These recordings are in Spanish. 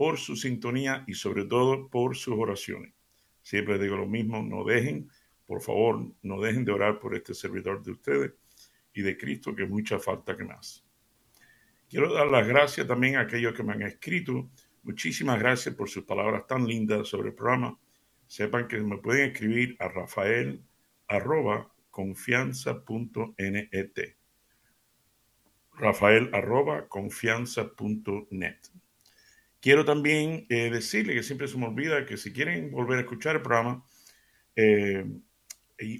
por su sintonía y sobre todo por sus oraciones. Siempre digo lo mismo, no dejen, por favor, no dejen de orar por este servidor de ustedes y de Cristo, que mucha falta que más. Quiero dar las gracias también a aquellos que me han escrito. Muchísimas gracias por sus palabras tan lindas sobre el programa. Sepan que me pueden escribir a rafael arroba confianza.net. Rafael arroba confianza.net. Quiero también eh, decirle que siempre se me olvida que si quieren volver a escuchar el programa eh,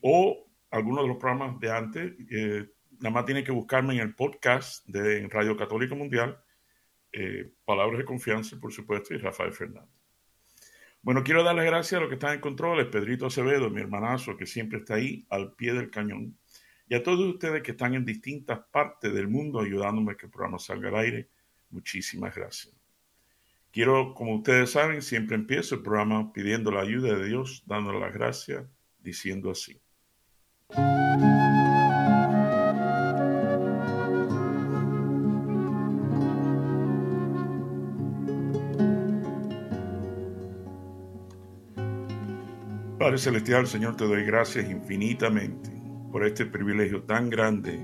o algunos de los programas de antes, eh, nada más tienen que buscarme en el podcast de Radio Católica Mundial, Palabras de Confianza, por supuesto, y Rafael Fernández. Bueno, quiero darles gracias a los que están en control, Pedrito Acevedo, mi hermanazo, que siempre está ahí al pie del cañón, y a todos ustedes que están en distintas partes del mundo ayudándome a que el programa salga al aire. Muchísimas gracias. Quiero, como ustedes saben, siempre empiezo el programa pidiendo la ayuda de Dios, dándole las gracias, diciendo así. Padre Celestial, Señor, te doy gracias infinitamente por este privilegio tan grande,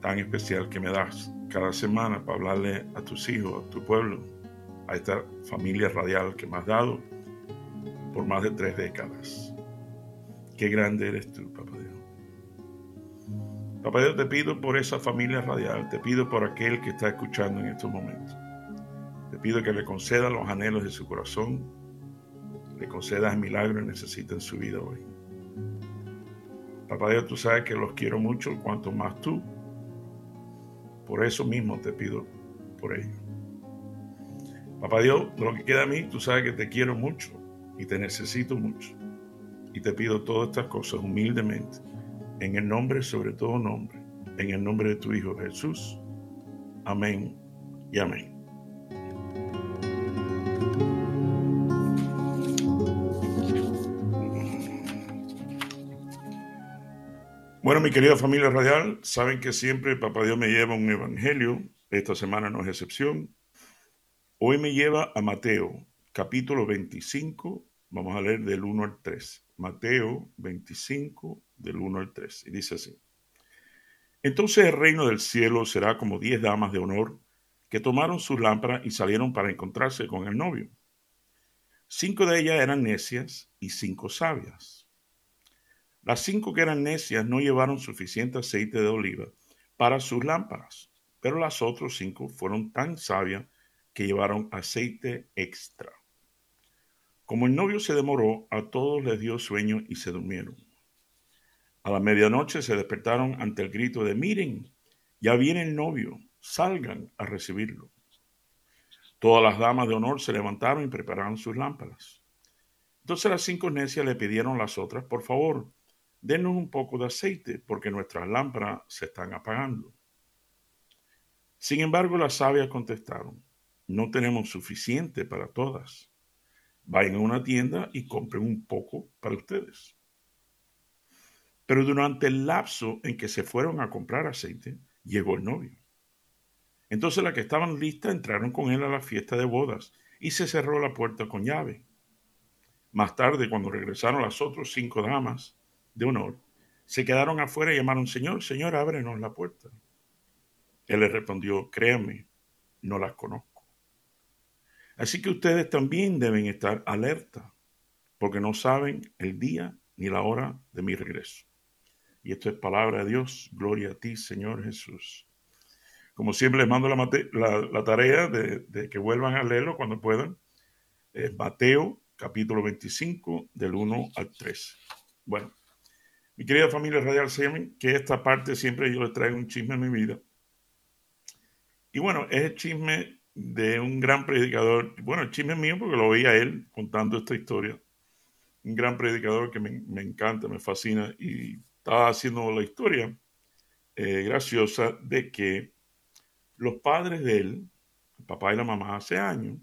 tan especial que me das cada semana para hablarle a tus hijos, a tu pueblo, a esta familia radial que me has dado por más de tres décadas. Qué grande eres tú, Papá Dios. Papá Dios, te pido por esa familia radial, te pido por aquel que está escuchando en estos momentos. Te pido que le conceda los anhelos de su corazón, le concedas el milagro que necesita en su vida hoy. Papá Dios, tú sabes que los quiero mucho, cuanto más tú. Por eso mismo te pido por ellos. Papá Dios, lo que queda a mí, tú sabes que te quiero mucho y te necesito mucho. Y te pido todas estas cosas humildemente, en el nombre, sobre todo nombre, en el nombre de tu Hijo Jesús. Amén y amén. Bueno, mi querida familia radial, saben que siempre Papá Dios me lleva un evangelio. Esta semana no es excepción. Hoy me lleva a Mateo, capítulo 25, vamos a leer del 1 al 3. Mateo 25, del 1 al 3. Y dice así. Entonces el reino del cielo será como diez damas de honor que tomaron sus lámparas y salieron para encontrarse con el novio. Cinco de ellas eran necias y cinco sabias. Las cinco que eran necias no llevaron suficiente aceite de oliva para sus lámparas, pero las otras cinco fueron tan sabias que llevaron aceite extra. Como el novio se demoró, a todos les dio sueño y se durmieron. A la medianoche se despertaron ante el grito de miren, ya viene el novio, salgan a recibirlo. Todas las damas de honor se levantaron y prepararon sus lámparas. Entonces las cinco necias le pidieron a las otras, por favor, denos un poco de aceite, porque nuestras lámparas se están apagando. Sin embargo, las sabias contestaron, no tenemos suficiente para todas. Vayan a una tienda y compren un poco para ustedes. Pero durante el lapso en que se fueron a comprar aceite, llegó el novio. Entonces las que estaban listas entraron con él a la fiesta de bodas y se cerró la puerta con llave. Más tarde, cuando regresaron las otras cinco damas de honor, se quedaron afuera y llamaron, Señor, Señor, ábrenos la puerta. Él les respondió, créanme, no las conozco. Así que ustedes también deben estar alerta, porque no saben el día ni la hora de mi regreso. Y esto es palabra de Dios. Gloria a ti, Señor Jesús. Como siempre les mando la, tarea de, que vuelvan a leerlo cuando puedan. Mateo capítulo 25 del 1 al 3. Bueno, mi querida familia radial, saben que esta parte siempre yo les traigo un chisme en mi vida. Y bueno, es el chisme de un gran predicador. Bueno, el chisme mío porque lo veía él contando esta historia. Un gran predicador que me, me encanta, me fascina. Y estaba haciendo la historia eh, graciosa de que los padres de él, el papá y la mamá, hace años,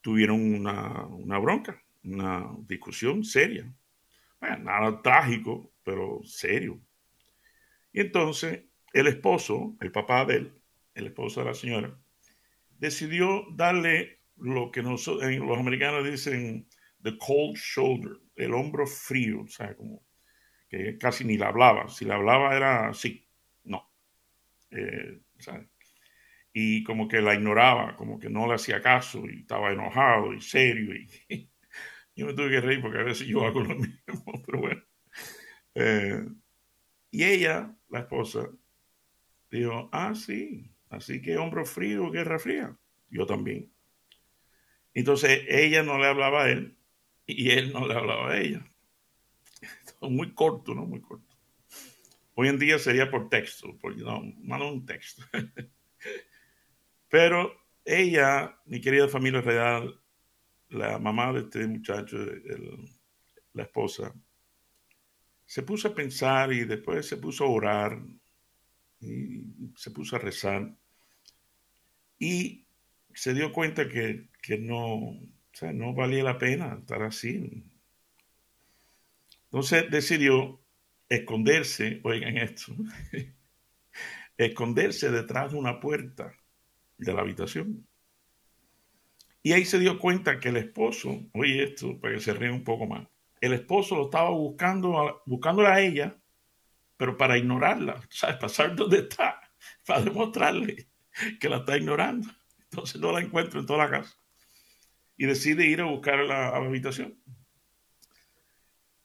tuvieron una, una bronca, una discusión seria. Nada trágico, pero serio. Y entonces el esposo, el papá de él, el esposo de la señora, decidió darle lo que nosotros, los americanos dicen the cold shoulder, el hombro frío, o sea, como que casi ni le hablaba. Si le hablaba era así, no. Eh, y como que la ignoraba, como que no le hacía caso y estaba enojado y serio. Y, yo me tuve que reír porque a veces yo hago lo mismo, pero bueno. Eh, y ella, la esposa, dijo, ah, sí, así que hombro frío, guerra fría. Yo también. Entonces ella no le hablaba a él y él no le hablaba a ella. Muy corto, ¿no? Muy corto. Hoy en día sería por texto, porque no, mando un texto. Pero ella, mi querida familia real, la mamá de este muchacho, la esposa, se puso a pensar y después se puso a orar y se puso a rezar y se dio cuenta que, no, no valía la pena estar así. Entonces decidió esconderse, oigan esto, esconderse detrás de una puerta de la habitación. Y ahí se dio cuenta que el esposo, oye esto, para que se ríe un poco más, el esposo lo estaba buscando, buscándola a ella, pero para ignorarla, ¿sabes? Para saber dónde está, para demostrarle que la está ignorando. Entonces no la encuentra en toda la casa. Y decide ir a buscar a la, habitación.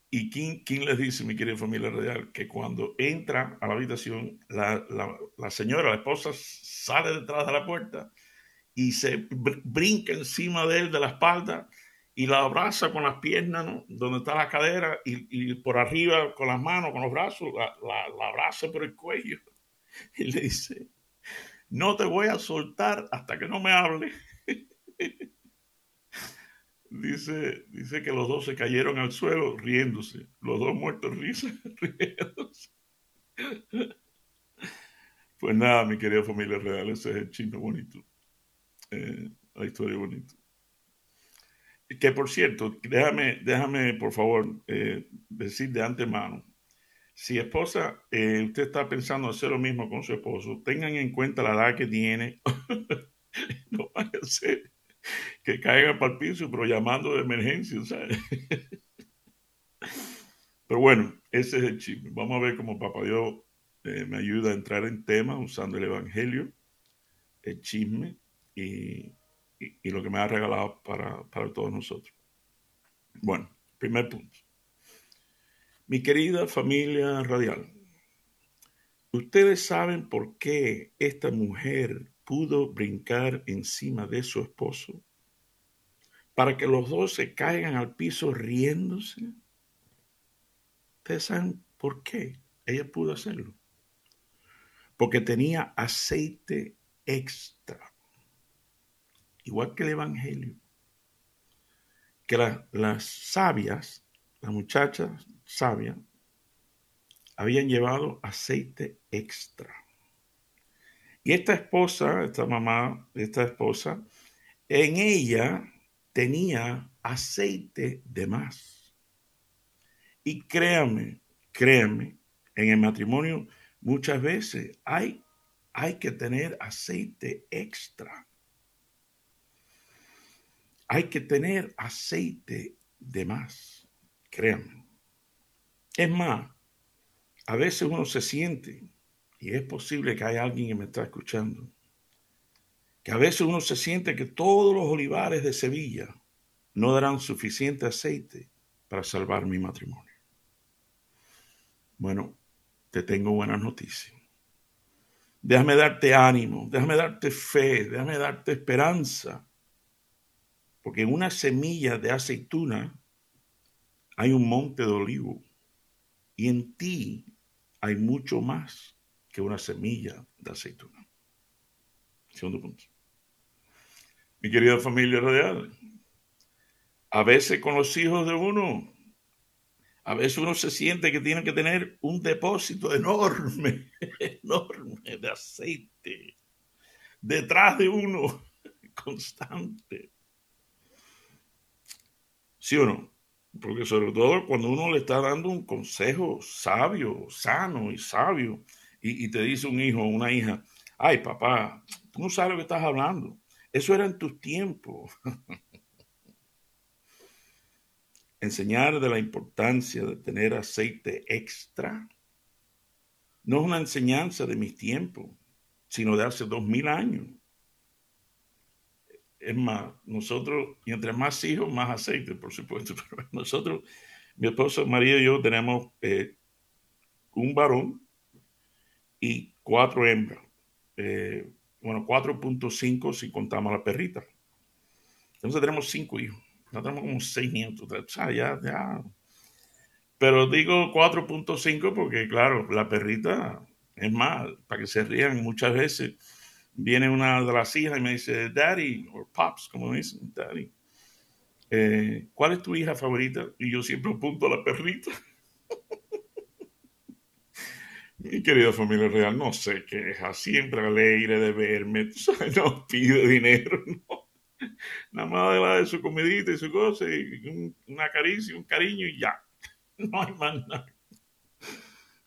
¿Y quién, quién, les dice, mi querida familia real, que cuando entra a la habitación, la, la señora, la esposa, sale detrás de la puerta y se brinca encima de él de la espalda y la abraza con las piernas, donde está la cadera, y, por arriba con las manos, con los brazos, la, la, abraza por el cuello y le dice, no te voy a soltar hasta que no me hable. dice, dice que los dos se cayeron al suelo riéndose, los dos muertos risa, riéndose. Pues nada, mi querida familia real, ese es el chisme bonito, eh, la historia bonita. Que por cierto, déjame, déjame por favor eh, decir de antemano, si esposa, eh, usted está pensando hacer lo mismo con su esposo, tengan en cuenta la edad que tiene. no vaya a ser que caiga para el piso, pero llamando de emergencia, ¿sabes? pero bueno, ese es el chisme. Vamos a ver cómo Papá Dios eh, me ayuda a entrar en tema usando el Evangelio, el chisme y y, lo que me ha regalado para, para todos nosotros. Bueno, primer punto. Mi querida familia radial, ustedes saben por qué esta mujer pudo brincar encima de su esposo para que los dos se caigan al piso riéndose. Ustedes saben por qué ella pudo hacerlo. Porque tenía aceite extra igual que el Evangelio, que las sabias, las muchachas sabias, habían llevado aceite extra. Y esta esposa, esta mamá, esta esposa, en ella tenía aceite de más. Y créame, créame, en el matrimonio muchas veces hay, hay que tener aceite extra hay que tener aceite de más, créanme. Es más, a veces uno se siente, y es posible que haya alguien que me está escuchando, que a veces uno se siente que todos los olivares de Sevilla no darán suficiente aceite para salvar mi matrimonio. Bueno, te tengo buenas noticias. Déjame darte ánimo, déjame darte fe, déjame darte esperanza porque en una semilla de aceituna hay un monte de olivo. Y en ti hay mucho más que una semilla de aceituna. Segundo punto. Mi querida familia radial, a veces con los hijos de uno, a veces uno se siente que tiene que tener un depósito enorme, enorme de aceite detrás de uno, constante. ¿Sí o no? Porque sobre todo cuando uno le está dando un consejo sabio, sano y sabio, y, te dice un hijo o una hija, ay papá, tú no sabes lo que estás hablando. Eso era en tus tiempos. Enseñar de la importancia de tener aceite extra no es una enseñanza de mis tiempos, sino de hace dos mil años. Es más, nosotros, y entre más hijos, más aceite, por supuesto, pero nosotros, mi esposa María y yo tenemos eh, un varón y cuatro hembras. Eh, bueno, 4.5 si contamos la perrita. Entonces tenemos cinco hijos. No tenemos como seis nietos. Ya, ya. Pero digo 4.5 porque, claro, la perrita es más, para que se rían muchas veces viene una de las hijas y me dice, Daddy, o Pops, como dicen, Daddy, eh, ¿cuál es tu hija favorita? Y yo siempre apunto a la perrita. Mi querida familia real, no sé queja, siempre alegre de verme, no pide dinero, no. Nada más de su comidita y su cosa, y una caricia, un cariño y ya. No hay más nada.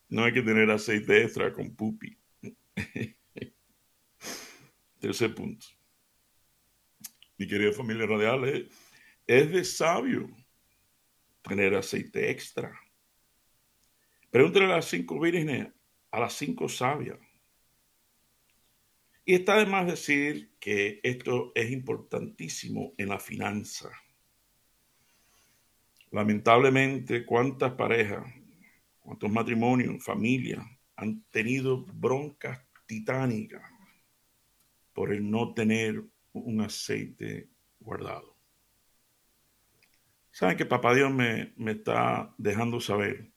No hay que tener aceite extra con pupi. Tercer punto. Mi querida familia radial, es de sabio tener aceite extra. Pregúntale a las cinco vírgenes, a las cinco sabias. Y está de más decir que esto es importantísimo en la finanza. Lamentablemente, ¿cuántas parejas, cuántos matrimonios, familias han tenido broncas titánicas por el no tener un aceite guardado. Saben que Papá Dios me, está dejando saber.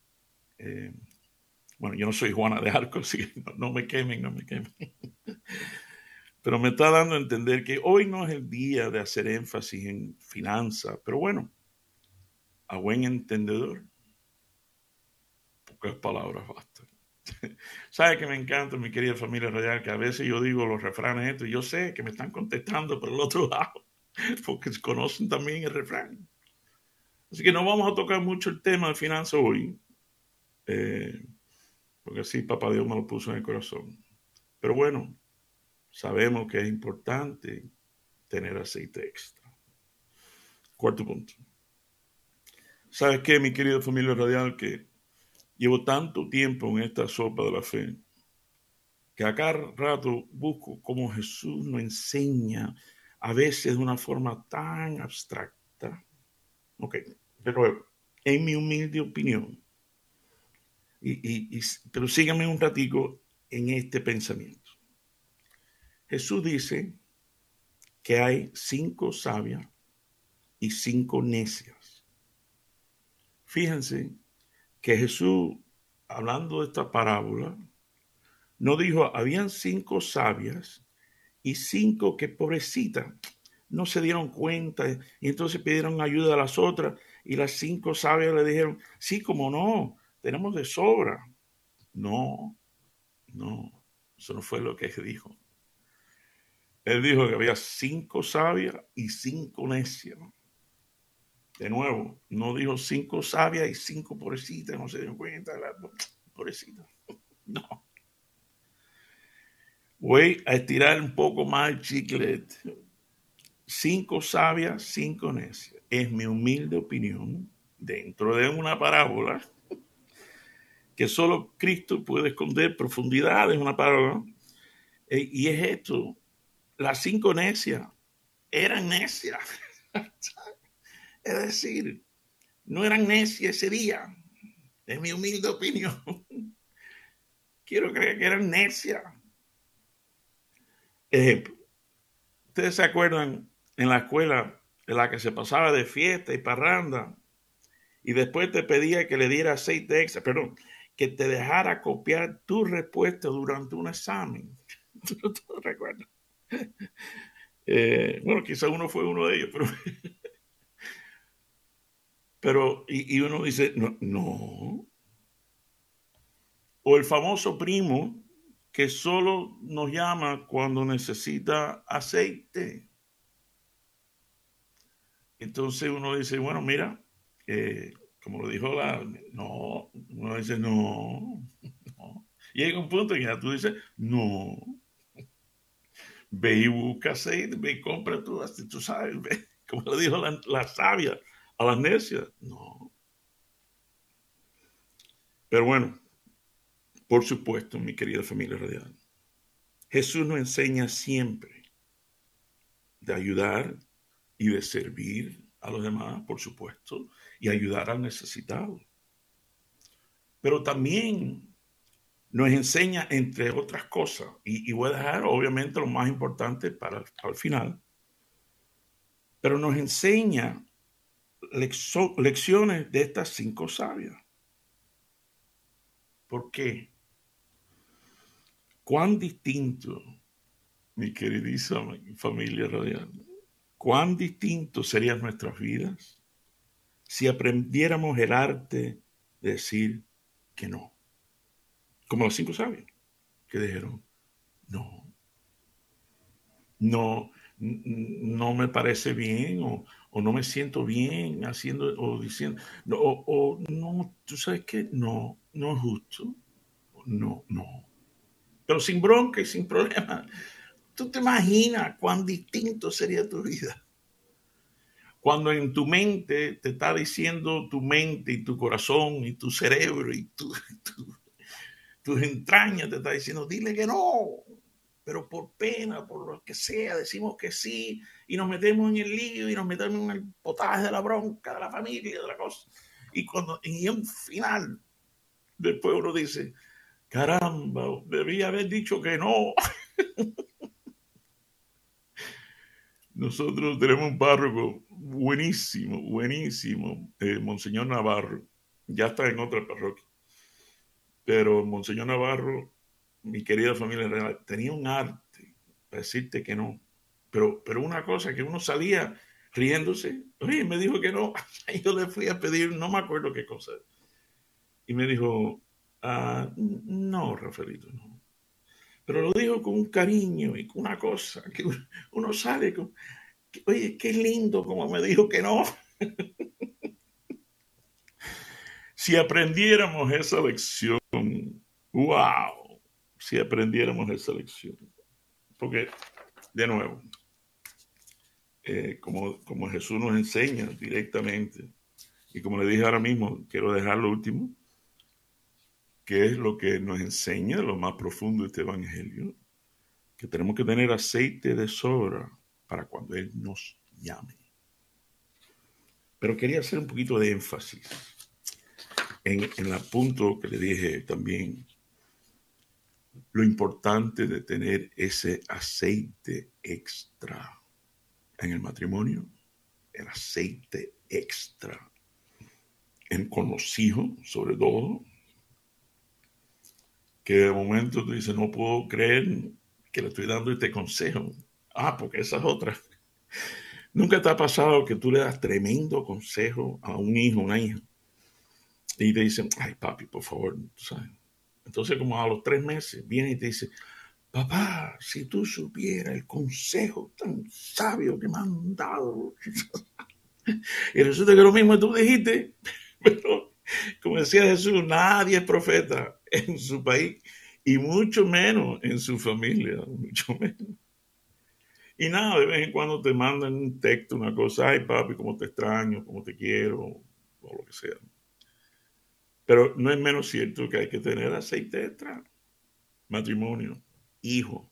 Eh, bueno, yo no soy Juana de Arco, así no, me quemen, no me quemen. Pero me está dando a entender que hoy no es el día de hacer énfasis en finanzas, pero bueno, a buen entendedor, pocas palabras bastan. ¿Sabe que me encanta, mi querida familia radial? Que a veces yo digo los refranes estos y yo sé que me están contestando por el otro lado, porque conocen también el refrán. Así que no vamos a tocar mucho el tema de finanzas hoy, eh, porque así Papá Dios me lo puso en el corazón. Pero bueno, sabemos que es importante tener aceite extra. Cuarto punto. ¿Sabes qué, mi querida familia radial? Que Llevo tanto tiempo en esta sopa de la fe que a cada rato busco cómo Jesús nos enseña, a veces de una forma tan abstracta. Ok, pero en mi humilde opinión, y, pero síganme un ratico en este pensamiento. Jesús dice que hay cinco sabias y cinco necias. Fíjense que Jesús, hablando de esta parábola, no dijo, habían cinco sabias y cinco que pobrecitas no se dieron cuenta y entonces pidieron ayuda a las otras y las cinco sabias le dijeron, sí, como no, tenemos de sobra. No, no, eso no fue lo que dijo. Él dijo que había cinco sabias y cinco necias. De nuevo, no dijo cinco sabias y cinco pobrecitas, no se dio cuenta, la pobrecita. No. Voy a estirar un poco más el chiclete. Cinco sabias, cinco necias. Es mi humilde opinión, dentro de una parábola, que solo Cristo puede esconder profundidades en una parábola. Eh, y es esto, las cinco necias eran necias. Es decir, no eran necias ese día, es mi humilde opinión. Quiero creer que eran necias. Ejemplo, ustedes se acuerdan en la escuela en la que se pasaba de fiesta y parranda y después te pedía que le diera aceite extra, perdón, que te dejara copiar tu respuesta durante un examen. ¿Tú, recuerdas? Eh, bueno, quizá uno fue uno de ellos, pero, pero y, y uno dice, no, no. O el famoso primo que solo nos llama cuando necesita aceite. Entonces uno dice, bueno, mira, eh, como lo dijo la, no, uno dice, no, no. Y hay un punto en que ya tú dices, no. Ve y busca aceite, ve y compra tú, tú sabes, ve, como lo dijo la, la sabia a las necias. No. Pero bueno, por supuesto, mi querida familia radial, Jesús nos enseña siempre de ayudar y de servir a los demás, por supuesto, y ayudar al necesitado. Pero también nos enseña, entre otras cosas, y, voy a dejar obviamente lo más importante para, el final, pero nos enseña lecciones de estas cinco sabias. ¿Por qué? cuán distinto, mi queridísima familia radial, cuán distinto serían nuestras vidas si aprendiéramos el arte de decir que no. Como los cinco sabios que dijeron, no, no, no me parece bien o, no me siento bien haciendo o diciendo, o, o no, tú sabes que no, no es justo, no, no pero sin bronca y sin problema. Tú te imaginas cuán distinto sería tu vida. Cuando en tu mente te está diciendo tu mente y tu corazón y tu cerebro y tu, tus entrañas te está diciendo, dile que no, pero por pena, por lo que sea, decimos que sí y nos metemos en el lío y nos metemos en el potaje de la bronca, de la familia, de la cosa. Y cuando en un final, después uno dice, Caramba, debía haber dicho que no. Nosotros tenemos un párroco buenísimo, buenísimo, eh, Monseñor Navarro. Ya está en otra parroquia. Pero Monseñor Navarro, mi querida familia tenía un arte para decirte que no. Pero, pero una cosa que uno salía riéndose, oye, me dijo que no. Yo le fui a pedir, no me acuerdo qué cosa. Y me dijo, Ah, no, Rafaelito, no. Pero lo digo con un cariño y con una cosa, que uno sale con, oye, qué lindo como me dijo que no. si aprendiéramos esa lección, wow, si aprendiéramos esa lección. Porque, de nuevo, eh, como, como Jesús nos enseña directamente, y como le dije ahora mismo, quiero dejar lo último, ¿Qué es lo que nos enseña lo más profundo de este Evangelio? Que tenemos que tener aceite de sobra para cuando Él nos llame. Pero quería hacer un poquito de énfasis en, en el punto que le dije también, lo importante de tener ese aceite extra en el matrimonio, el aceite extra en, con los hijos, sobre todo, que de momento tú dices, no puedo creer que le estoy dando este consejo. Ah, porque esa es otra. Nunca te ha pasado que tú le das tremendo consejo a un hijo, una hija, y te dicen, ay papi, por favor, ¿sabes? Entonces como a los tres meses viene y te dice, papá, si tú supieras el consejo tan sabio que me han dado. y resulta que lo mismo tú dijiste, pero como decía Jesús, nadie es profeta en su país y mucho menos en su familia, mucho menos. Y nada, de vez en cuando te mandan un texto, una cosa, ay papi, cómo te extraño, cómo te quiero, o lo que sea. Pero no es menos cierto que hay que tener aceite extra. Matrimonio, hijo,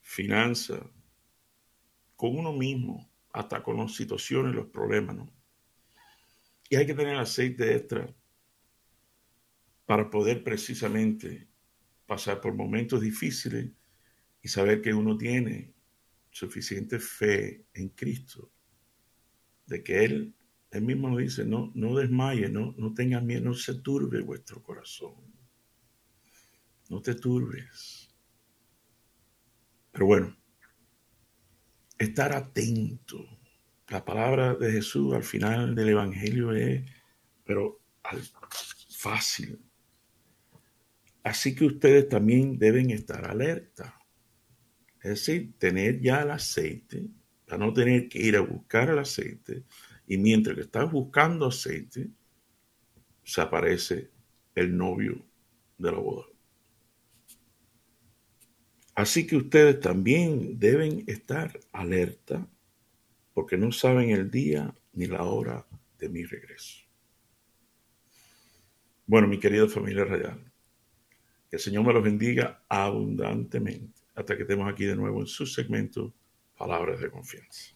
finanza, con uno mismo, hasta con las situaciones, los problemas, ¿no? Y hay que tener aceite extra para poder precisamente pasar por momentos difíciles y saber que uno tiene suficiente fe en Cristo, de que Él, Él mismo nos dice, no, no desmaye, no, no tengas miedo, no se turbe vuestro corazón, no te turbes. Pero bueno, estar atento. La palabra de Jesús al final del Evangelio es, pero fácil. Así que ustedes también deben estar alerta. Es decir, tener ya el aceite, para no tener que ir a buscar el aceite. Y mientras que estás buscando aceite, se aparece el novio de la boda. Así que ustedes también deben estar alerta porque no saben el día ni la hora de mi regreso. Bueno, mi querida familia radial, que el Señor me los bendiga abundantemente hasta que estemos aquí de nuevo en su segmento Palabras de Confianza.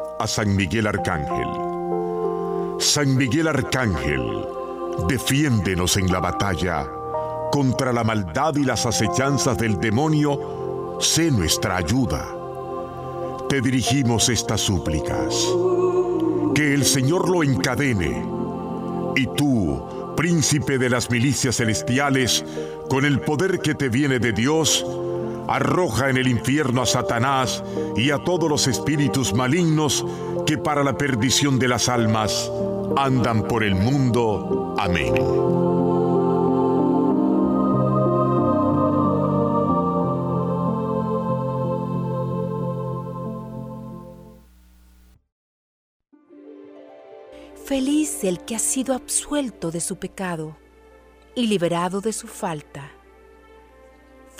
San Miguel Arcángel. San Miguel Arcángel, defiéndenos en la batalla. Contra la maldad y las acechanzas del demonio, sé nuestra ayuda. Te dirigimos estas súplicas. Que el Señor lo encadene. Y tú, príncipe de las milicias celestiales, con el poder que te viene de Dios, arroja en el infierno a Satanás y a todos los espíritus malignos que para la perdición de las almas andan por el mundo. Amén. Feliz el que ha sido absuelto de su pecado y liberado de su falta.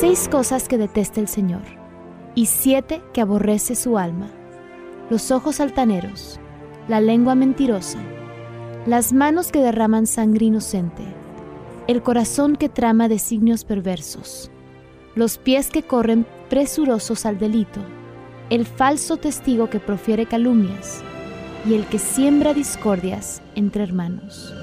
Seis cosas que detesta el Señor, y siete que aborrece su alma. Los ojos altaneros, la lengua mentirosa, las manos que derraman sangre inocente, el corazón que trama designios perversos, los pies que corren presurosos al delito, el falso testigo que profiere calumnias, y el que siembra discordias entre hermanos.